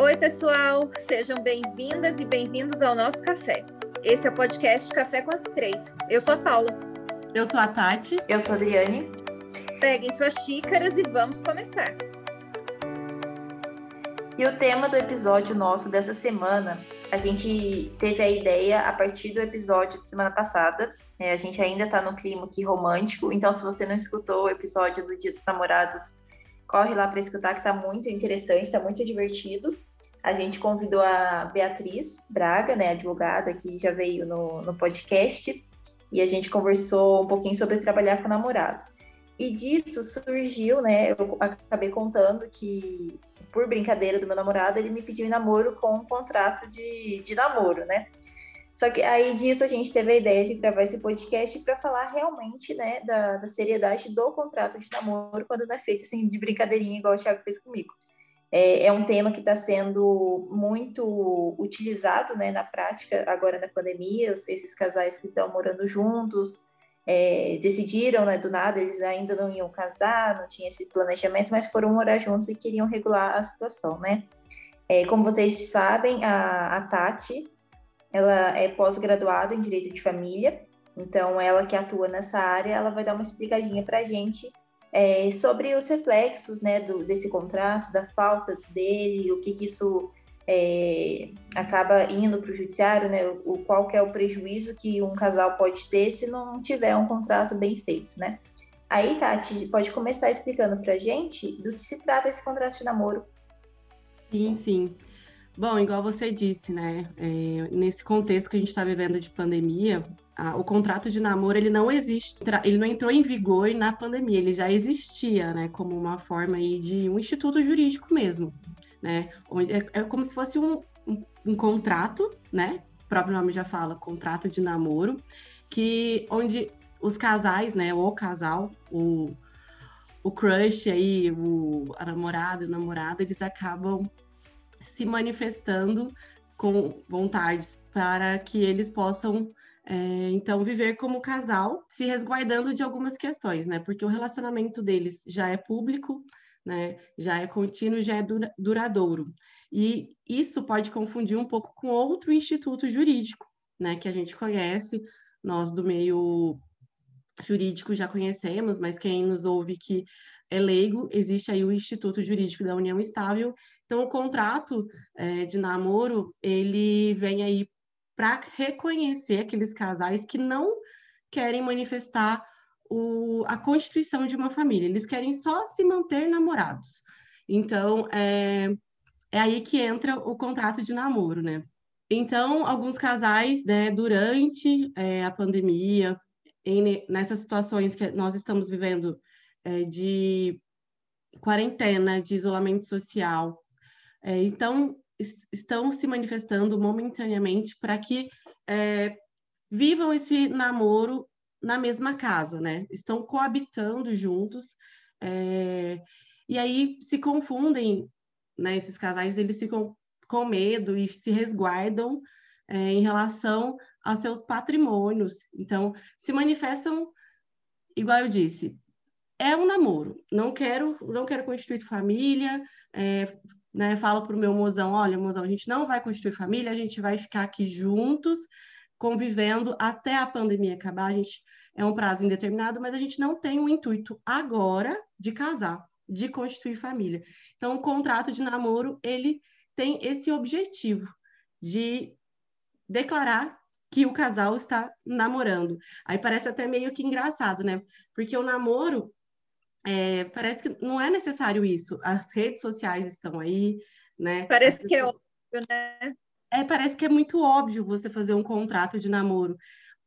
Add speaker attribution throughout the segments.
Speaker 1: Oi, pessoal, sejam bem-vindas e bem-vindos ao nosso café. Esse é o podcast Café com as Três. Eu sou a Paula.
Speaker 2: Eu sou a Tati.
Speaker 3: Eu sou a Adriane.
Speaker 1: Peguem suas xícaras e vamos começar.
Speaker 3: E o tema do episódio nosso dessa semana, a gente teve a ideia a partir do episódio de semana passada. É, a gente ainda está no clima aqui romântico, então se você não escutou o episódio do Dia dos Namorados, corre lá para escutar, que está muito interessante, está muito divertido. A gente convidou a Beatriz Braga, né, advogada, que já veio no, no podcast, e a gente conversou um pouquinho sobre trabalhar com namorado. E disso surgiu, né, eu acabei contando que, por brincadeira do meu namorado, ele me pediu em namoro com um contrato de, de namoro, né? Só que aí disso a gente teve a ideia de gravar esse podcast para falar realmente, né, da, da, seriedade do contrato de namoro quando não é feito assim de brincadeirinha igual o Thiago fez comigo. É, é um tema que está sendo muito utilizado, né, na prática agora na pandemia. Esses casais que estão morando juntos é, decidiram, né, do nada eles ainda não iam casar, não tinha esse planejamento, mas foram morar juntos e queriam regular a situação, né? É, como vocês sabem, a, a Tati ela é pós-graduada em Direito de Família, então ela que atua nessa área, ela vai dar uma explicadinha para a gente é, sobre os reflexos né, do, desse contrato, da falta dele, o que, que isso é, acaba indo para o judiciário, né, o, qual que é o prejuízo que um casal pode ter se não tiver um contrato bem feito, né? Aí, Tati, pode começar explicando para a gente do que se trata esse contrato de namoro.
Speaker 2: Sim, sim. Bom, igual você disse, né? É, nesse contexto que a gente está vivendo de pandemia, a, o contrato de namoro ele não existe, ele não entrou em vigor na pandemia, ele já existia, né? Como uma forma aí de um instituto jurídico mesmo, né? É, é como se fosse um, um, um contrato, né? O próprio nome já fala, contrato de namoro, que onde os casais, né? O casal, o, o crush aí, o a namorado, o namorado, eles acabam se manifestando com vontades para que eles possam é, então viver como casal, se resguardando de algumas questões, né? Porque o relacionamento deles já é público, né? Já é contínuo, já é dura duradouro. E isso pode confundir um pouco com outro instituto jurídico, né? Que a gente conhece, nós do meio jurídico já conhecemos, mas quem nos ouve que é leigo, existe aí o Instituto Jurídico da União Estável, então, o contrato é, de namoro, ele vem aí para reconhecer aqueles casais que não querem manifestar o, a constituição de uma família, eles querem só se manter namorados. Então, é, é aí que entra o contrato de namoro, né? Então, alguns casais, né, durante é, a pandemia, em, nessas situações que nós estamos vivendo é, de quarentena, de isolamento social, é, então, estão se manifestando momentaneamente para que é, vivam esse namoro na mesma casa, né? Estão coabitando juntos, é, e aí se confundem, né? Esses casais, eles ficam com medo e se resguardam é, em relação a seus patrimônios. Então, se manifestam, igual eu disse, é um namoro. Não quero, não quero constituir família, é, né, falo para o meu mozão, olha, mozão, a gente não vai constituir família, a gente vai ficar aqui juntos, convivendo até a pandemia acabar, a gente é um prazo indeterminado, mas a gente não tem o intuito agora de casar, de constituir família. Então, o contrato de namoro, ele tem esse objetivo de declarar que o casal está namorando. Aí parece até meio que engraçado, né? Porque o namoro, é, parece que não é necessário isso. As redes sociais estão aí, né?
Speaker 1: Parece pessoas... que é óbvio, né?
Speaker 2: É, parece que é muito óbvio você fazer um contrato de namoro.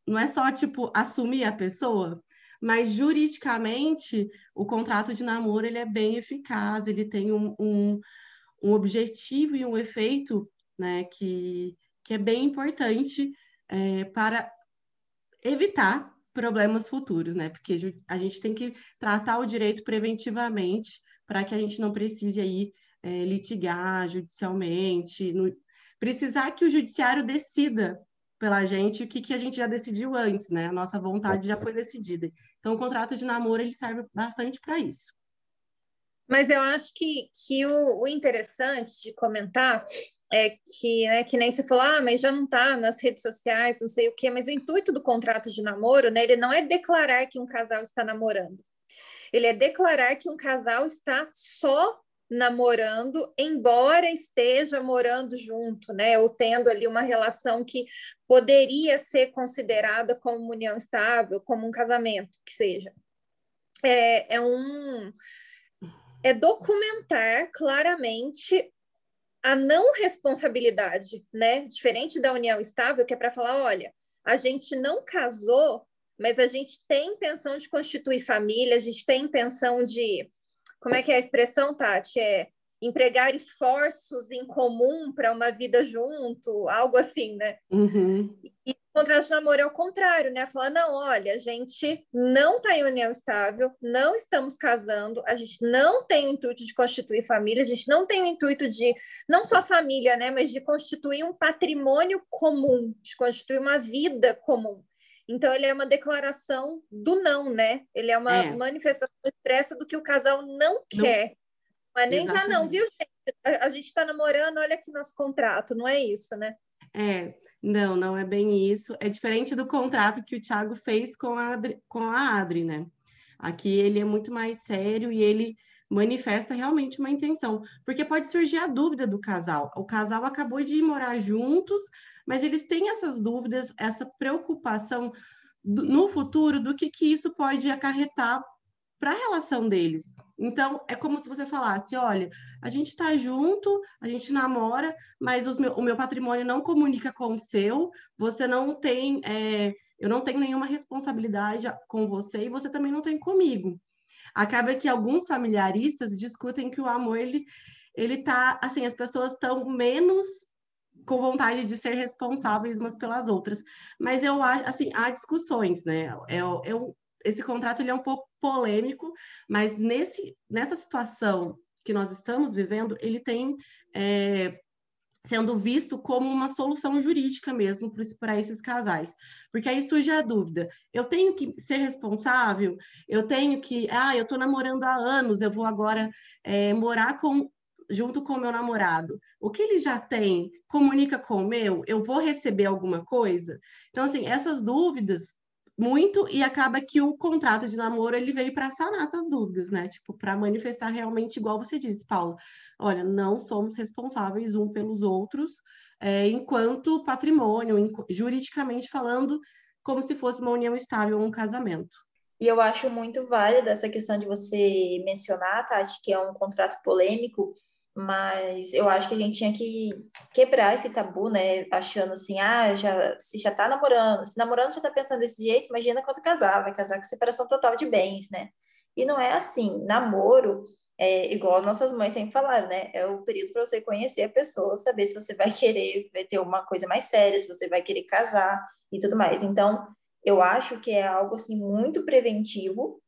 Speaker 2: Não é só, tipo, assumir a pessoa, mas juridicamente o contrato de namoro ele é bem eficaz, ele tem um, um, um objetivo e um efeito né, que, que é bem importante é, para evitar problemas futuros, né? Porque a gente tem que tratar o direito preventivamente para que a gente não precise aí é, litigar judicialmente, no... precisar que o judiciário decida pela gente o que, que a gente já decidiu antes, né? A nossa vontade já foi decidida. Então, o contrato de namoro ele serve bastante para isso.
Speaker 1: Mas eu acho que, que o, o interessante de comentar é que, né, que nem você falou, ah, mas já não está nas redes sociais, não sei o quê, mas o intuito do contrato de namoro, né, ele não é declarar que um casal está namorando. Ele é declarar que um casal está só namorando, embora esteja morando junto, né? Ou tendo ali uma relação que poderia ser considerada como união estável, como um casamento, que seja. É, é um é documentar claramente a não responsabilidade, né? Diferente da união estável, que é para falar, olha, a gente não casou, mas a gente tem intenção de constituir família, a gente tem intenção de como é que é a expressão, Tati? É empregar esforços em comum para uma vida junto, algo assim, né?
Speaker 2: Uhum.
Speaker 1: E contrato de namoro é o contrário, né? Falar, não, olha, a gente não está em união estável, não estamos casando, a gente não tem o intuito de constituir família, a gente não tem o intuito de, não só família, né? Mas de constituir um patrimônio comum, de constituir uma vida comum. Então, ele é uma declaração do não, né? Ele é uma é. manifestação expressa do que o casal não quer. Não. Mas nem Exatamente. já não, viu, gente? A, a gente está namorando, olha aqui nosso contrato, não é isso, né?
Speaker 2: É, não, não é bem isso. É diferente do contrato que o Thiago fez com a Adri, com a Adri né? Aqui ele é muito mais sério e ele manifesta realmente uma intenção, porque pode surgir a dúvida do casal. O casal acabou de morar juntos, mas eles têm essas dúvidas, essa preocupação do, no futuro do que, que isso pode acarretar para a relação deles. Então, é como se você falasse: olha, a gente está junto, a gente namora, mas meu, o meu patrimônio não comunica com o seu, você não tem, é, eu não tenho nenhuma responsabilidade com você e você também não tem comigo. Acaba que alguns familiaristas discutem que o amor, ele, ele tá, assim, as pessoas estão menos com vontade de ser responsáveis umas pelas outras. Mas eu acho, assim, há discussões, né? É, é, esse contrato ele é um pouco polêmico, mas nesse, nessa situação que nós estamos vivendo, ele tem é, sendo visto como uma solução jurídica mesmo para esses casais. Porque aí surge a dúvida: eu tenho que ser responsável? Eu tenho que, ah, eu estou namorando há anos, eu vou agora é, morar com junto com o meu namorado, o que ele já tem comunica com o meu, eu vou receber alguma coisa? Então, assim, essas dúvidas muito e acaba que o contrato de namoro ele veio para sanar essas dúvidas, né? Tipo, para manifestar realmente igual você disse, Paulo. Olha, não somos responsáveis um pelos outros, é, enquanto patrimônio, juridicamente falando, como se fosse uma união estável ou um casamento.
Speaker 3: E eu acho muito válida essa questão de você mencionar, Tati, que é um contrato polêmico, mas eu acho que a gente tinha que quebrar esse tabu, né? Achando assim, ah, já, se já tá namorando, se namorando já tá pensando desse jeito, imagina quando casar, vai casar com separação total de bens, né? E não é assim, namoro é igual nossas mães sempre falaram, né? É o período para você conhecer a pessoa, saber se você vai querer vai ter uma coisa mais séria, se você vai querer casar e tudo mais. Então, eu acho que é algo assim muito preventivo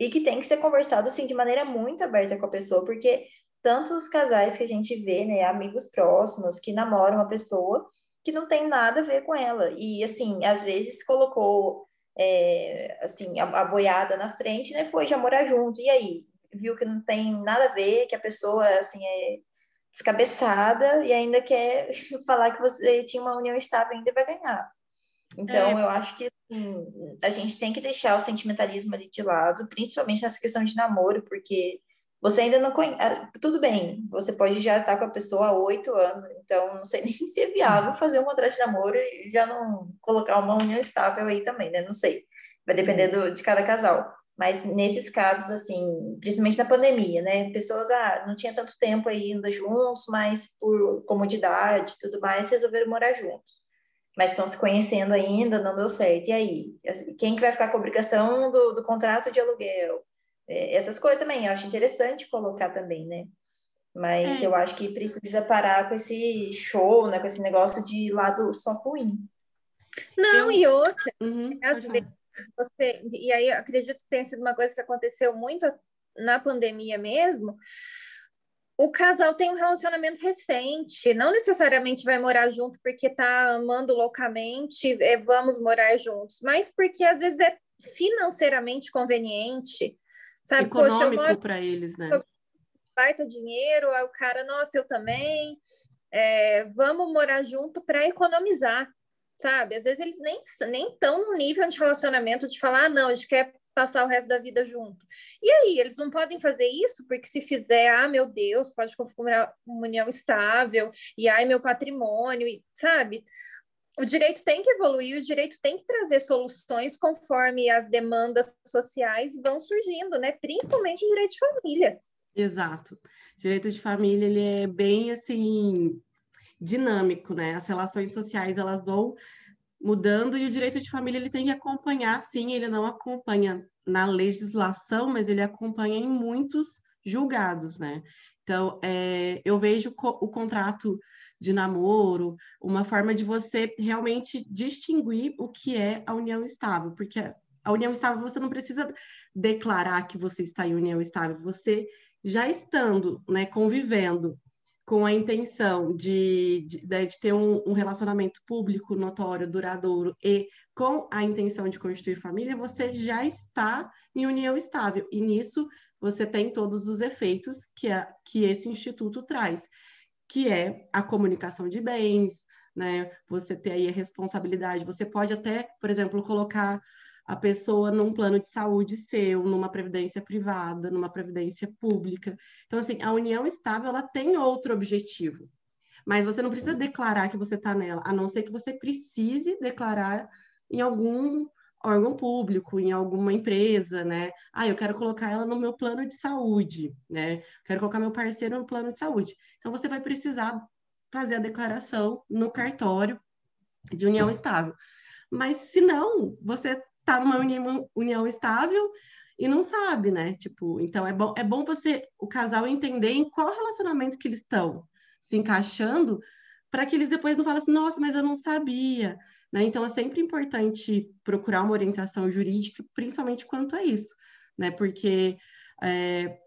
Speaker 3: e que tem que ser conversado assim de maneira muito aberta com a pessoa, porque tantos casais que a gente vê, né, amigos próximos que namoram uma pessoa que não tem nada a ver com ela e assim, às vezes colocou é, assim a, a, boiada na frente, né, foi já morar junto e aí viu que não tem nada a ver, que a pessoa assim é descabeçada e ainda quer falar que você tinha uma união estável ainda vai ganhar. Então, é. eu acho que assim, a gente tem que deixar o sentimentalismo ali de lado, principalmente nessa questão de namoro, porque você ainda não conhece. Ah, tudo bem, você pode já estar com a pessoa há oito anos, então não sei nem se é viável fazer um contrato de namoro e já não colocar uma união estável aí também, né? Não sei. Vai depender do, de cada casal. Mas nesses casos, assim, principalmente na pandemia, né? Pessoas, ah, não tinha tanto tempo ainda juntos, mas por comodidade e tudo mais, resolveram morar juntos. Mas estão se conhecendo ainda, não deu certo. E aí? Quem que vai ficar com a obrigação do, do contrato de aluguel? É, essas coisas também, eu acho interessante colocar também, né? Mas é. eu acho que precisa parar com esse show, né? Com esse negócio de lado só ruim.
Speaker 1: Não, eu... e outra, uhum, às vezes você. E aí eu acredito que tenha sido uma coisa que aconteceu muito na pandemia mesmo. O casal tem um relacionamento recente, não necessariamente vai morar junto porque tá amando loucamente, é, vamos morar juntos, mas porque às vezes é financeiramente conveniente Sabe,
Speaker 2: Econômico para eles, né?
Speaker 1: baita dinheiro, aí o cara, nossa, eu também, é, vamos morar junto para economizar, sabe? Às vezes eles nem nem estão no nível de relacionamento de falar, ah, não, a gente quer passar o resto da vida junto. E aí, eles não podem fazer isso, porque se fizer, ah, meu Deus, pode configurar uma união estável, e ai, meu patrimônio, e, sabe? O direito tem que evoluir, o direito tem que trazer soluções conforme as demandas sociais vão surgindo, né? Principalmente o direito de família.
Speaker 2: Exato. Direito de família, ele é bem, assim, dinâmico, né? As relações sociais, elas vão mudando e o direito de família ele tem que acompanhar, sim, ele não acompanha na legislação, mas ele acompanha em muitos julgados, né? Então, é, eu vejo co o contrato de namoro uma forma de você realmente distinguir o que é a união estável, porque a união estável você não precisa declarar que você está em união estável, você já estando, né, convivendo com a intenção de, de, né, de ter um, um, relacionamento público, notório, duradouro e com a intenção de constituir família, você já está em união estável. E nisso você tem todos os efeitos que, a, que esse instituto traz, que é a comunicação de bens, né? Você ter aí a responsabilidade. Você pode até, por exemplo, colocar a pessoa num plano de saúde seu, numa previdência privada, numa previdência pública. Então, assim, a união estável, ela tem outro objetivo. Mas você não precisa declarar que você está nela, a não ser que você precise declarar em algum órgão público, em alguma empresa, né? Ah, eu quero colocar ela no meu plano de saúde, né? Quero colocar meu parceiro no plano de saúde. Então, você vai precisar fazer a declaração no cartório de união estável. Mas se não, você tá numa união, união estável e não sabe, né? Tipo, então é bom, é bom você, o casal, entender em qual relacionamento que eles estão se encaixando, para que eles depois não falem assim, nossa, mas eu não sabia. Né? Então é sempre importante procurar uma orientação jurídica, principalmente quanto a isso, né? Porque é,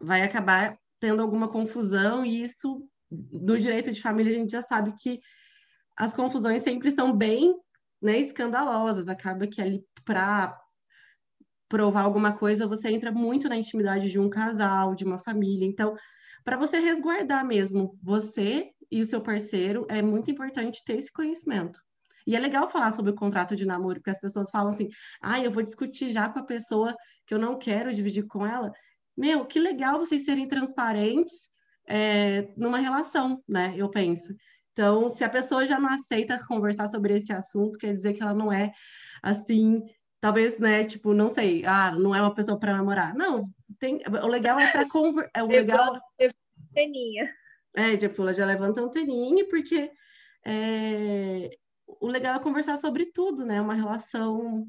Speaker 2: vai acabar tendo alguma confusão, e isso, no direito de família, a gente já sabe que as confusões sempre são bem né, escandalosas. Acaba que ali para provar alguma coisa, você entra muito na intimidade de um casal, de uma família. Então, para você resguardar mesmo você e o seu parceiro, é muito importante ter esse conhecimento. E é legal falar sobre o contrato de namoro, porque as pessoas falam assim: ah, eu vou discutir já com a pessoa que eu não quero dividir com ela. Meu, que legal vocês serem transparentes é, numa relação, né? Eu penso. Então, se a pessoa já não aceita conversar sobre esse assunto, quer dizer que ela não é assim, talvez, né, tipo, não sei, ah, não é uma pessoa para namorar. Não, tem, o legal é para conversar, é o legal
Speaker 1: anteninha.
Speaker 2: É, tipo, ela já levanta a anteninha porque é, o legal é conversar sobre tudo, né? Uma relação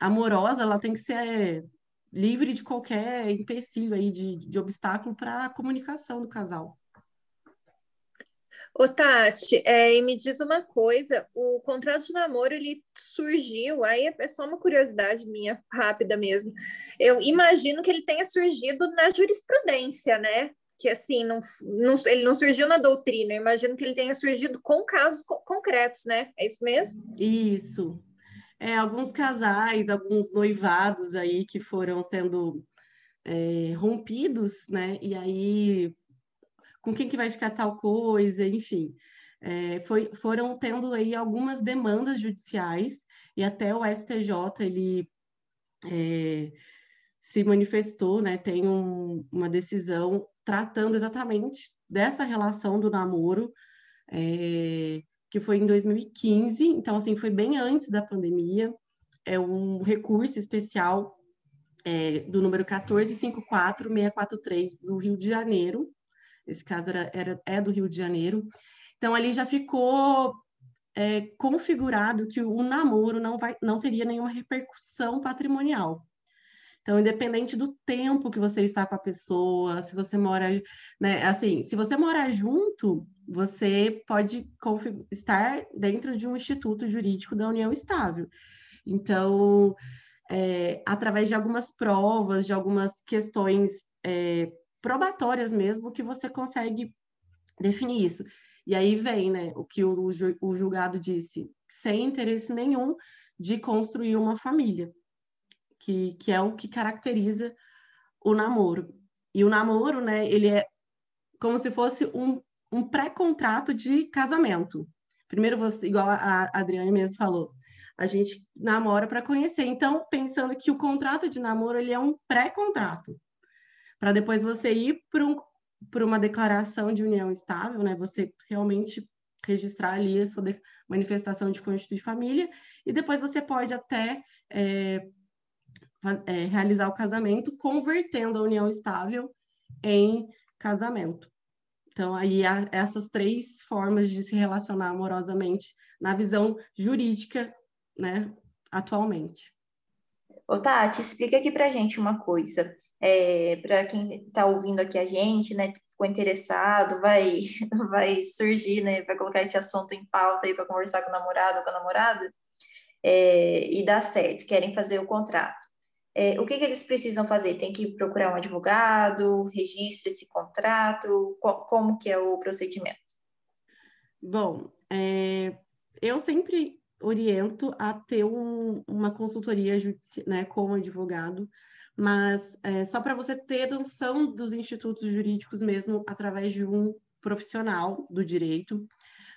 Speaker 2: amorosa, ela tem que ser livre de qualquer empecilho aí de, de obstáculo para a comunicação do casal.
Speaker 1: Ô, Tati, é, e me diz uma coisa, o contrato de namoro, ele surgiu, aí é só uma curiosidade minha, rápida mesmo, eu imagino que ele tenha surgido na jurisprudência, né? Que, assim, não, não, ele não surgiu na doutrina, eu imagino que ele tenha surgido com casos co concretos, né? É isso mesmo?
Speaker 2: Isso. É, alguns casais, alguns noivados aí que foram sendo é, rompidos, né? E aí com quem que vai ficar tal coisa, enfim. É, foi, foram tendo aí algumas demandas judiciais e até o STJ ele é, se manifestou, né, tem um, uma decisão tratando exatamente dessa relação do namoro, é, que foi em 2015, então assim foi bem antes da pandemia, é um recurso especial é, do número 1454643 do Rio de Janeiro, esse caso era, era, é do Rio de Janeiro. Então, ali já ficou é, configurado que o namoro não, vai, não teria nenhuma repercussão patrimonial. Então, independente do tempo que você está com a pessoa, se você mora, né, assim, se você morar junto, você pode estar dentro de um instituto jurídico da união estável. Então, é, através de algumas provas, de algumas questões é, probatórias mesmo que você consegue definir isso. E aí vem, né, o que o, o julgado disse, sem interesse nenhum de construir uma família, que, que é o que caracteriza o namoro. e o namoro, né, ele é como se fosse um, um pré-contrato de casamento. Primeiro você, igual a Adriane mesmo falou, a gente namora para conhecer. Então, pensando que o contrato de namoro ele é um pré-contrato, para depois você ir para um, uma declaração de união estável, né? Você realmente registrar ali a sua manifestação de constituir família, e depois você pode até é, é, realizar o casamento convertendo a união estável em casamento. Então, aí há essas três formas de se relacionar amorosamente na visão jurídica, né, atualmente.
Speaker 3: Ô, Tati, explica aqui pra gente uma coisa. É, para quem está ouvindo aqui a gente, né, ficou interessado, vai, vai surgir, né, vai colocar esse assunto em pauta aí para conversar com o namorado ou com a namorada, é, e dá certo, querem fazer o contrato. É, o que, que, eles precisam fazer? Tem que procurar um advogado, registra esse contrato, co como que é o procedimento?
Speaker 2: Bom, é, eu sempre oriento a ter um, uma consultoria né, como advogado, mas é, só para você ter noção dos institutos jurídicos mesmo através de um profissional do direito,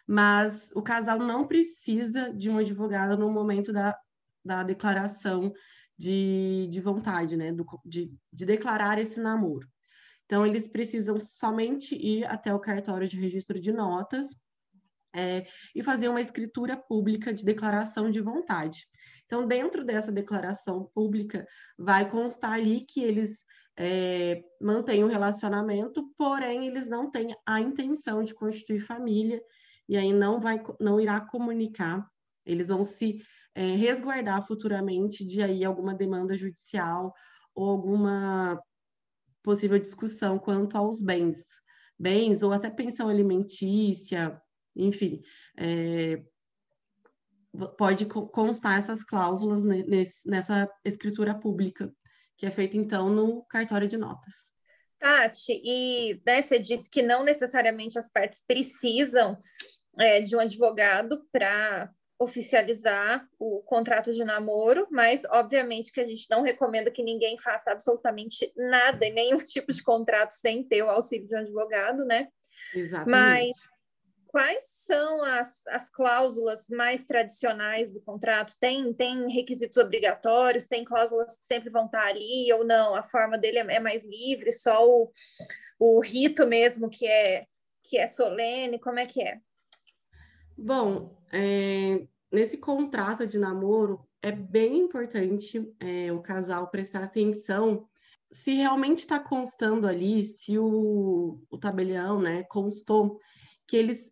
Speaker 2: mas o casal não precisa de um advogado no momento da, da declaração de, de vontade, né, do, de, de declarar esse namoro. Então, eles precisam somente ir até o cartório de registro de notas é, e fazer uma escritura pública de declaração de vontade. Então, dentro dessa declaração pública, vai constar ali que eles é, mantêm o um relacionamento, porém, eles não têm a intenção de constituir família, e aí não, vai, não irá comunicar, eles vão se é, resguardar futuramente de aí alguma demanda judicial ou alguma possível discussão quanto aos bens, bens ou até pensão alimentícia, enfim, é, pode constar essas cláusulas nessa escritura pública, que é feita então no cartório de notas.
Speaker 1: Tati, e né, você disse que não necessariamente as partes precisam é, de um advogado para oficializar o contrato de namoro, mas obviamente que a gente não recomenda que ninguém faça absolutamente nada, nenhum tipo de contrato sem ter o auxílio de um advogado, né?
Speaker 2: Exatamente.
Speaker 1: Mas quais são as, as cláusulas mais tradicionais do contrato? Tem, tem requisitos obrigatórios, tem cláusulas que sempre vão estar ali ou não? A forma dele é, é mais livre, só o, o rito mesmo que é, que é solene, como é que é?
Speaker 2: Bom, é, nesse contrato de namoro é bem importante é, o casal prestar atenção se realmente está constando ali, se o, o tabelião né, constou que eles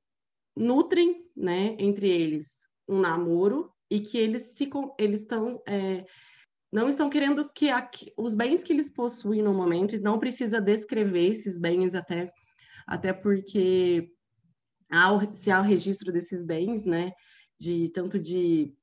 Speaker 2: nutrem, né, entre eles um namoro e que eles se eles estão é, não estão querendo que os bens que eles possuem no momento não precisa descrever esses bens até até porque se há o registro desses bens, né, de tanto de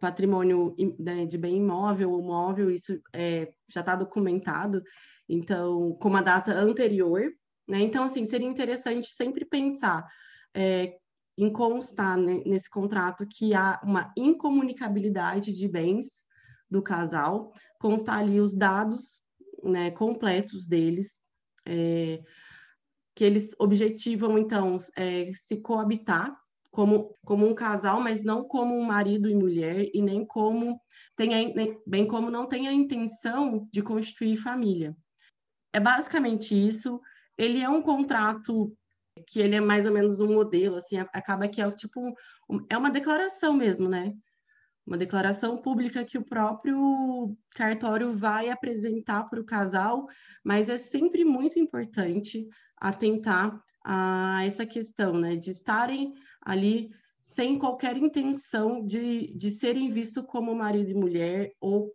Speaker 2: patrimônio né, de bem imóvel ou móvel, isso é, já está documentado, então, com uma data anterior, né? Então, assim, seria interessante sempre pensar é, em constar né, nesse contrato que há uma incomunicabilidade de bens do casal, constar ali os dados né, completos deles, é, que eles objetivam, então, é, se coabitar como, como um casal, mas não como um marido e mulher, e nem como tem nem, bem como não tem a intenção de constituir família. É basicamente isso. Ele é um contrato que ele é mais ou menos um modelo, assim, acaba que é tipo é uma declaração mesmo, né? Uma declaração pública que o próprio cartório vai apresentar para o casal, mas é sempre muito importante atentar a essa questão, né? De estarem ali sem qualquer intenção de, de serem vistos como marido e mulher ou,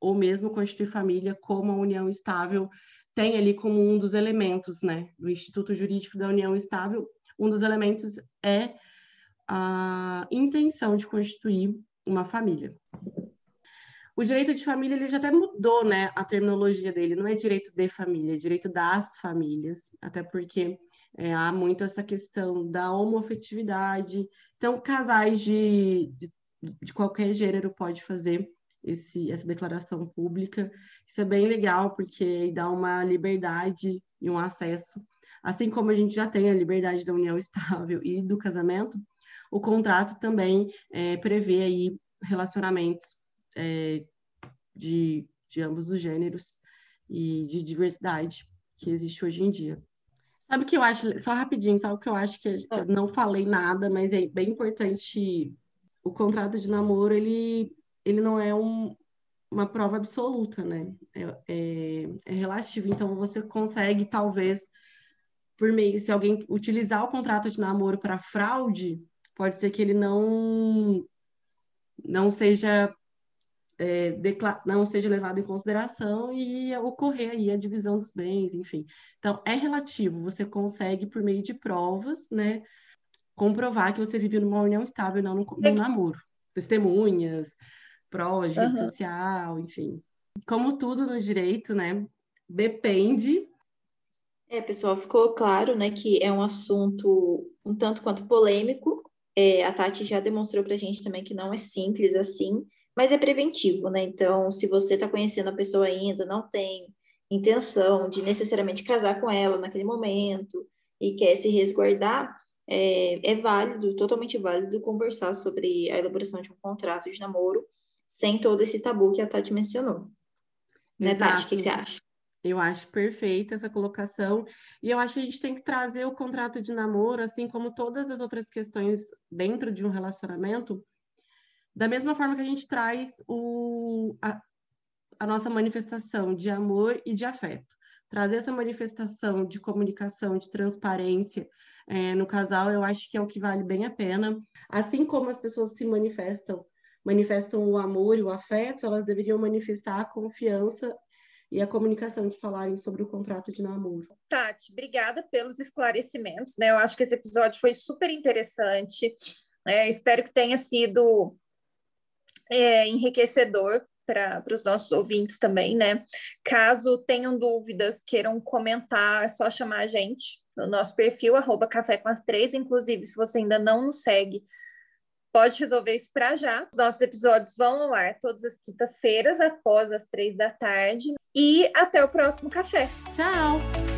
Speaker 2: ou mesmo constituir família como a união estável tem ali como um dos elementos, né, do Instituto Jurídico da União Estável, um dos elementos é a intenção de constituir uma família. O direito de família ele já até mudou, né, a terminologia dele. Não é direito de família, é direito das famílias, até porque é, há muito essa questão da homofetividade. Então, casais de, de, de qualquer gênero pode fazer esse, essa declaração pública. Isso é bem legal, porque dá uma liberdade e um acesso. Assim como a gente já tem a liberdade da união estável e do casamento, o contrato também é, prevê aí relacionamentos é, de, de ambos os gêneros e de diversidade que existe hoje em dia. Sabe o que eu acho, só rapidinho, sabe o que eu acho que eu não falei nada, mas é bem importante, o contrato de namoro, ele, ele não é um, uma prova absoluta, né? É, é, é relativo, então você consegue, talvez, por meio, se alguém utilizar o contrato de namoro para fraude, pode ser que ele não não seja é, não seja levado em consideração e ocorrer aí a divisão dos bens, enfim. Então, é relativo, você consegue, por meio de provas, né, comprovar que você vive numa união estável, não num, num namoro. Testemunhas, provas de rede social, enfim. Como tudo no direito, né, depende
Speaker 3: é, pessoal, ficou claro, né, que é um assunto um tanto quanto polêmico. É, a Tati já demonstrou para a gente também que não é simples assim, mas é preventivo, né? Então, se você está conhecendo a pessoa ainda, não tem intenção de necessariamente casar com ela naquele momento e quer se resguardar, é, é válido, totalmente válido, conversar sobre a elaboração de um contrato de namoro sem todo esse tabu que a Tati mencionou. Né, Exato. Tati? O que, que você acha?
Speaker 2: Eu acho perfeita essa colocação. E eu acho que a gente tem que trazer o contrato de namoro, assim como todas as outras questões dentro de um relacionamento, da mesma forma que a gente traz o, a, a nossa manifestação de amor e de afeto. Trazer essa manifestação de comunicação, de transparência é, no casal, eu acho que é o que vale bem a pena. Assim como as pessoas se manifestam, manifestam o amor e o afeto, elas deveriam manifestar a confiança e a comunicação de falarem sobre o contrato de namoro.
Speaker 1: Tati, obrigada pelos esclarecimentos, né? Eu acho que esse episódio foi super interessante. É, espero que tenha sido é, enriquecedor para os nossos ouvintes também, né? Caso tenham dúvidas, queiram comentar, é só chamar a gente no nosso perfil, arroba Café com as Três. Inclusive, se você ainda não nos segue, pode resolver isso para já. Os nossos episódios vão ao ar todas as quintas-feiras, após as três da tarde. E até o próximo café.
Speaker 2: Tchau!